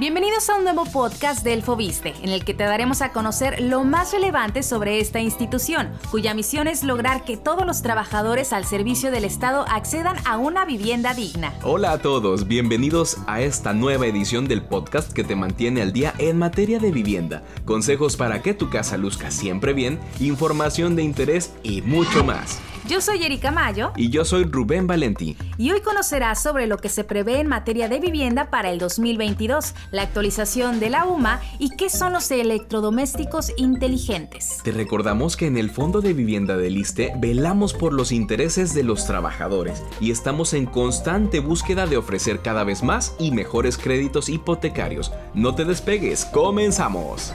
Bienvenidos a un nuevo podcast del Fobiste, en el que te daremos a conocer lo más relevante sobre esta institución, cuya misión es lograr que todos los trabajadores al servicio del Estado accedan a una vivienda digna. Hola a todos, bienvenidos a esta nueva edición del podcast que te mantiene al día en materia de vivienda, consejos para que tu casa luzca siempre bien, información de interés y mucho más. Yo soy Erika Mayo. Y yo soy Rubén Valentí. Y hoy conocerás sobre lo que se prevé en materia de vivienda para el 2022, la actualización de la UMA y qué son los electrodomésticos inteligentes. Te recordamos que en el Fondo de Vivienda del ISTE velamos por los intereses de los trabajadores y estamos en constante búsqueda de ofrecer cada vez más y mejores créditos hipotecarios. No te despegues, comenzamos.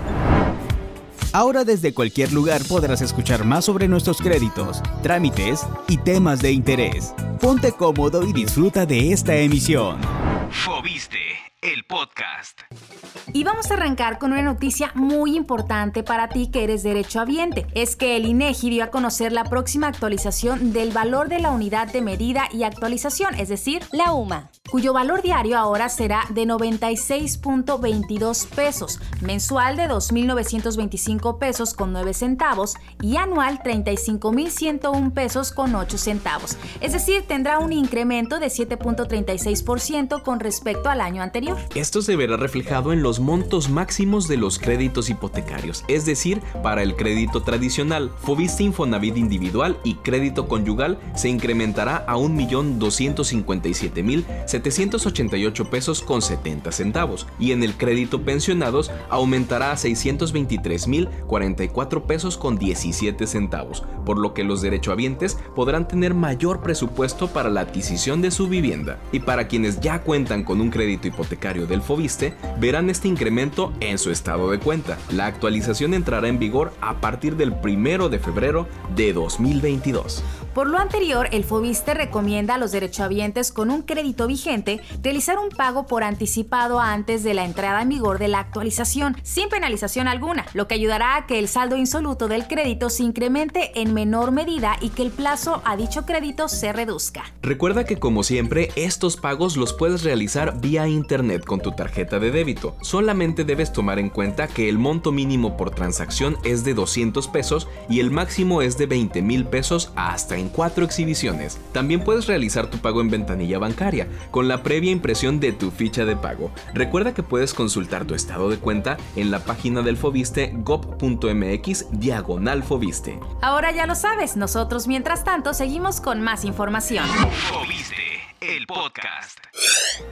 Ahora desde cualquier lugar podrás escuchar más sobre nuestros créditos, trámites y temas de interés. Ponte cómodo y disfruta de esta emisión. Fobiste, el podcast. Y vamos a arrancar con una noticia muy importante para ti que eres derechohabiente. Es que el INEGI dio a conocer la próxima actualización del valor de la unidad de medida y actualización, es decir, la UMA cuyo valor diario ahora será de 96.22 pesos, mensual de 2.925 pesos con 9 centavos y anual 35.101 pesos con 8 centavos. Es decir, tendrá un incremento de 7.36% con respecto al año anterior. Esto se verá reflejado en los montos máximos de los créditos hipotecarios, es decir, para el crédito tradicional, Fobiste Infonavit individual y crédito conyugal se incrementará a 1.257.000 788 pesos con 70 centavos y en el crédito pensionados aumentará a 623.044 pesos con 17 centavos, por lo que los derechohabientes podrán tener mayor presupuesto para la adquisición de su vivienda. Y para quienes ya cuentan con un crédito hipotecario del Fobiste, verán este incremento en su estado de cuenta. La actualización entrará en vigor a partir del 1 de febrero de 2022. Por lo anterior, el Fobiste recomienda a los derechohabientes con un crédito vigente realizar un pago por anticipado antes de la entrada en vigor de la actualización, sin penalización alguna, lo que ayudará a que el saldo insoluto del crédito se incremente en menor medida y que el plazo a dicho crédito se reduzca. Recuerda que como siempre, estos pagos los puedes realizar vía internet con tu tarjeta de débito. Solamente debes tomar en cuenta que el monto mínimo por transacción es de 200 pesos y el máximo es de 20 mil pesos hasta cuatro exhibiciones. También puedes realizar tu pago en ventanilla bancaria con la previa impresión de tu ficha de pago. Recuerda que puedes consultar tu estado de cuenta en la página del Fobiste gov.mx diagonal Fobiste. Ahora ya lo sabes, nosotros mientras tanto seguimos con más información. Fobiste, el podcast.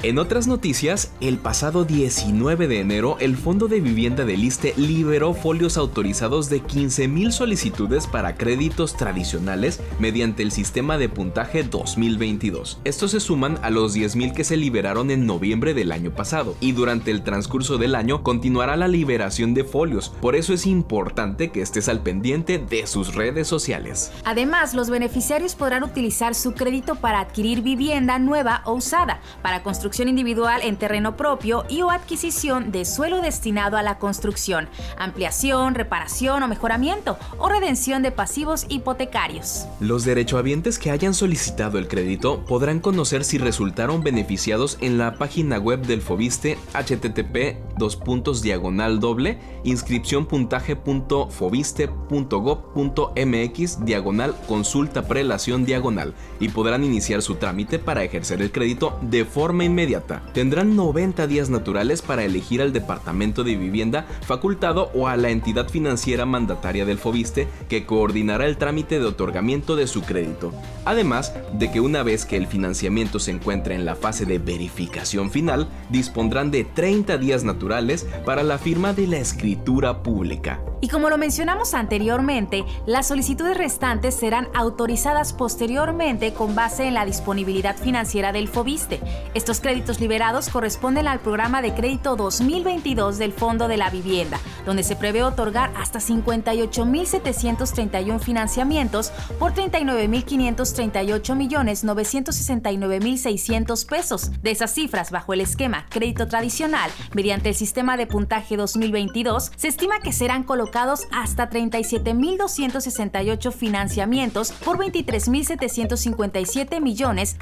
En otras noticias, el pasado 19 de enero, el Fondo de Vivienda del ISTE liberó folios autorizados de 15.000 solicitudes para créditos tradicionales mediante el sistema de puntaje 2022. Estos se suman a los 10.000 que se liberaron en noviembre del año pasado y durante el transcurso del año continuará la liberación de folios. Por eso es importante que estés al pendiente de sus redes sociales. Además, los beneficiarios podrán utilizar su crédito para adquirir vivienda nueva o usada, para construcción individual en terreno propio y o adquisición de suelo destinado a la construcción, ampliación, reparación o mejoramiento o redención de pasivos hipotecarios. Los derechohabientes que hayan solicitado el crédito podrán conocer si resultaron beneficiados en la página web del Fobiste http dos puntos diagonal doble inscripción.fobiste.gov.mx diagonal consulta prelación diagonal y podrán iniciar su trámite para ejercer el crédito de forma inmediata. Tendrán 90 días naturales para elegir al departamento de vivienda facultado o a la entidad financiera mandataria del FOBISTE que coordinará el trámite de otorgamiento de su crédito. Además de que una vez que el financiamiento se encuentre en la fase de verificación final, dispondrán de 30 días naturales para la firma de la escritura pública. Y como lo mencionamos anteriormente, las solicitudes restantes serán autorizadas posteriormente con base en la disponibilidad financiera del FOBISTE. Estos créditos liberados corresponden al programa de crédito 2022 del Fondo de la Vivienda, donde se prevé otorgar hasta 58.731 financiamientos por 39.538.969.600 pesos. De esas cifras, bajo el esquema crédito tradicional, mediante el sistema de puntaje 2022, se estima que serán colocados hasta 37.268 financiamientos por 23.757 millones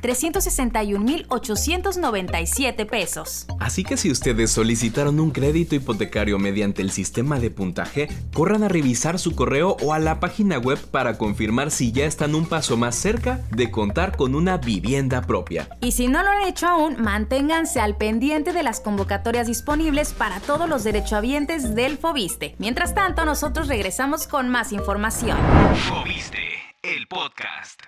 161.897 pesos. Así que si ustedes solicitaron un crédito hipotecario mediante el sistema de puntaje, corran a revisar su correo o a la página web para confirmar si ya están un paso más cerca de contar con una vivienda propia. Y si no lo han hecho aún, manténganse al pendiente de las convocatorias disponibles para todos los derechohabientes del FOBISTE. Mientras tanto, nosotros regresamos con más información. FOBISTE, el podcast.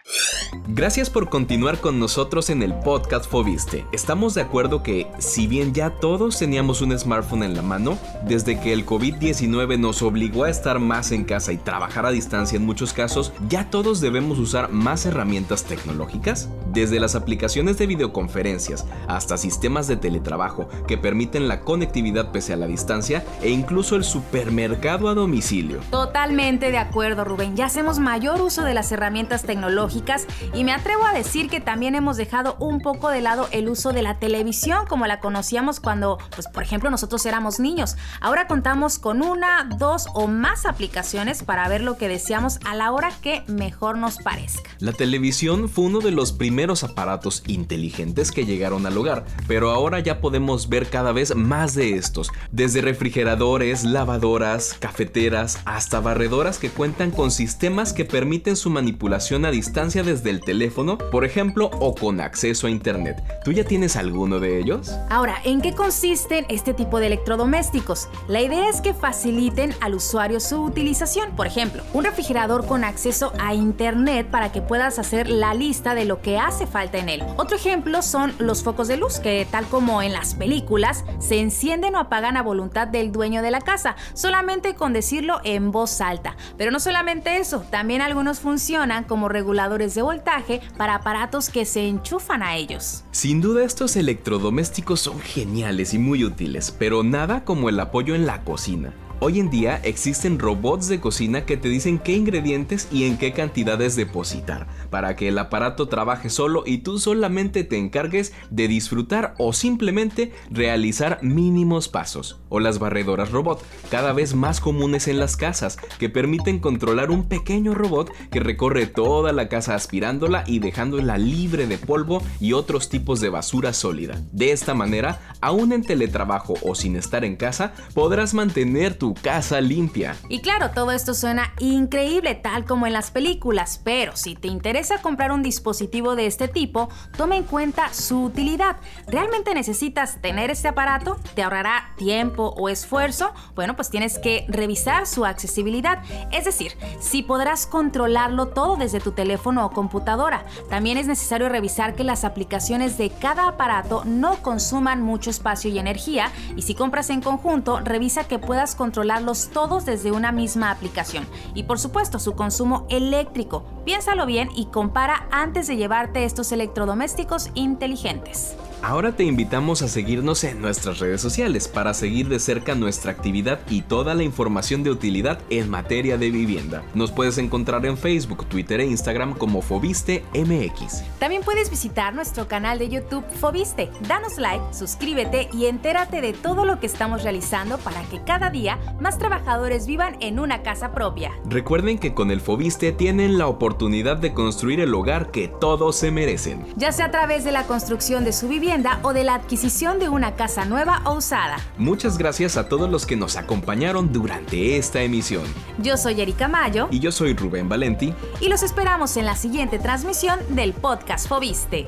Gracias por continuar con nosotros en el podcast Fobiste. Estamos de acuerdo que, si bien ya todos teníamos un smartphone en la mano, desde que el COVID-19 nos obligó a estar más en casa y trabajar a distancia en muchos casos, ya todos debemos usar más herramientas tecnológicas. Desde las aplicaciones de videoconferencias hasta sistemas de teletrabajo que permiten la conectividad pese a la distancia e incluso el supermercado a domicilio. Totalmente de acuerdo, Rubén. Ya hacemos mayor uso de las herramientas tecnológicas y me atrevo a decir que también hemos dejado un poco de lado el uso de la televisión como la conocíamos cuando, pues por ejemplo, nosotros éramos niños. Ahora contamos con una, dos o más aplicaciones para ver lo que deseamos a la hora que mejor nos parezca. La televisión fue uno de los primeros aparatos inteligentes que llegaron al hogar, pero ahora ya podemos ver cada vez más de estos, desde refrigeradores, lavadoras, cafeteras, hasta barredoras que cuentan con sistemas que permiten su manipulación a distancia desde el teléfono, por ejemplo, o con acceso a Internet. ¿Tú ya tienes alguno de ellos? Ahora, ¿en qué consisten este tipo de electrodomésticos? La idea es que faciliten al usuario su utilización. Por ejemplo, un refrigerador con acceso a Internet para que puedas hacer la lista de lo que hace falta en él. Otro ejemplo son los focos de luz que, tal como en las películas, se encienden o apagan a voluntad del dueño de la casa, solamente con decirlo en voz alta. Pero no solamente eso, también algunos funcionan como reguladores de voltaje para aparatos que se enchufan a ellos. Sin duda estos electrodomésticos son geniales y muy útiles, pero nada como el apoyo en la cocina. Hoy en día existen robots de cocina que te dicen qué ingredientes y en qué cantidades depositar, para que el aparato trabaje solo y tú solamente te encargues de disfrutar o simplemente realizar mínimos pasos. O las barredoras robot, cada vez más comunes en las casas, que permiten controlar un pequeño robot que recorre toda la casa aspirándola y dejándola libre de polvo y otros tipos de basura sólida. De esta manera, aún en teletrabajo o sin estar en casa, podrás mantener tu casa limpia. Y claro, todo esto suena increíble tal como en las películas, pero si te interesa comprar un dispositivo de este tipo, toma en cuenta su utilidad. ¿Realmente necesitas tener este aparato? ¿Te ahorrará tiempo o esfuerzo? Bueno, pues tienes que revisar su accesibilidad, es decir, si podrás controlarlo todo desde tu teléfono o computadora. También es necesario revisar que las aplicaciones de cada aparato no consuman mucho espacio y energía y si compras en conjunto, revisa que puedas controlar controlarlos todos desde una misma aplicación. Y por supuesto, su consumo eléctrico. Piénsalo bien y compara antes de llevarte estos electrodomésticos inteligentes. Ahora te invitamos a seguirnos en nuestras redes sociales para seguir de cerca nuestra actividad y toda la información de utilidad en materia de vivienda. Nos puedes encontrar en Facebook, Twitter e Instagram como Fobiste MX. También puedes visitar nuestro canal de YouTube Fobiste. Danos like, suscríbete y entérate de todo lo que estamos realizando para que cada día más trabajadores vivan en una casa propia. Recuerden que con el Fobiste tienen la oportunidad de construir el hogar que todos se merecen. Ya sea a través de la construcción de su vivienda, o de la adquisición de una casa nueva o usada. Muchas gracias a todos los que nos acompañaron durante esta emisión. Yo soy Erika Mayo. Y yo soy Rubén Valenti. Y los esperamos en la siguiente transmisión del podcast Fobiste.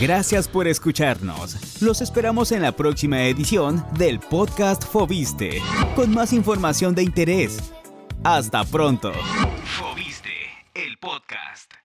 Gracias por escucharnos. Los esperamos en la próxima edición del podcast Fobiste, con más información de interés. Hasta pronto.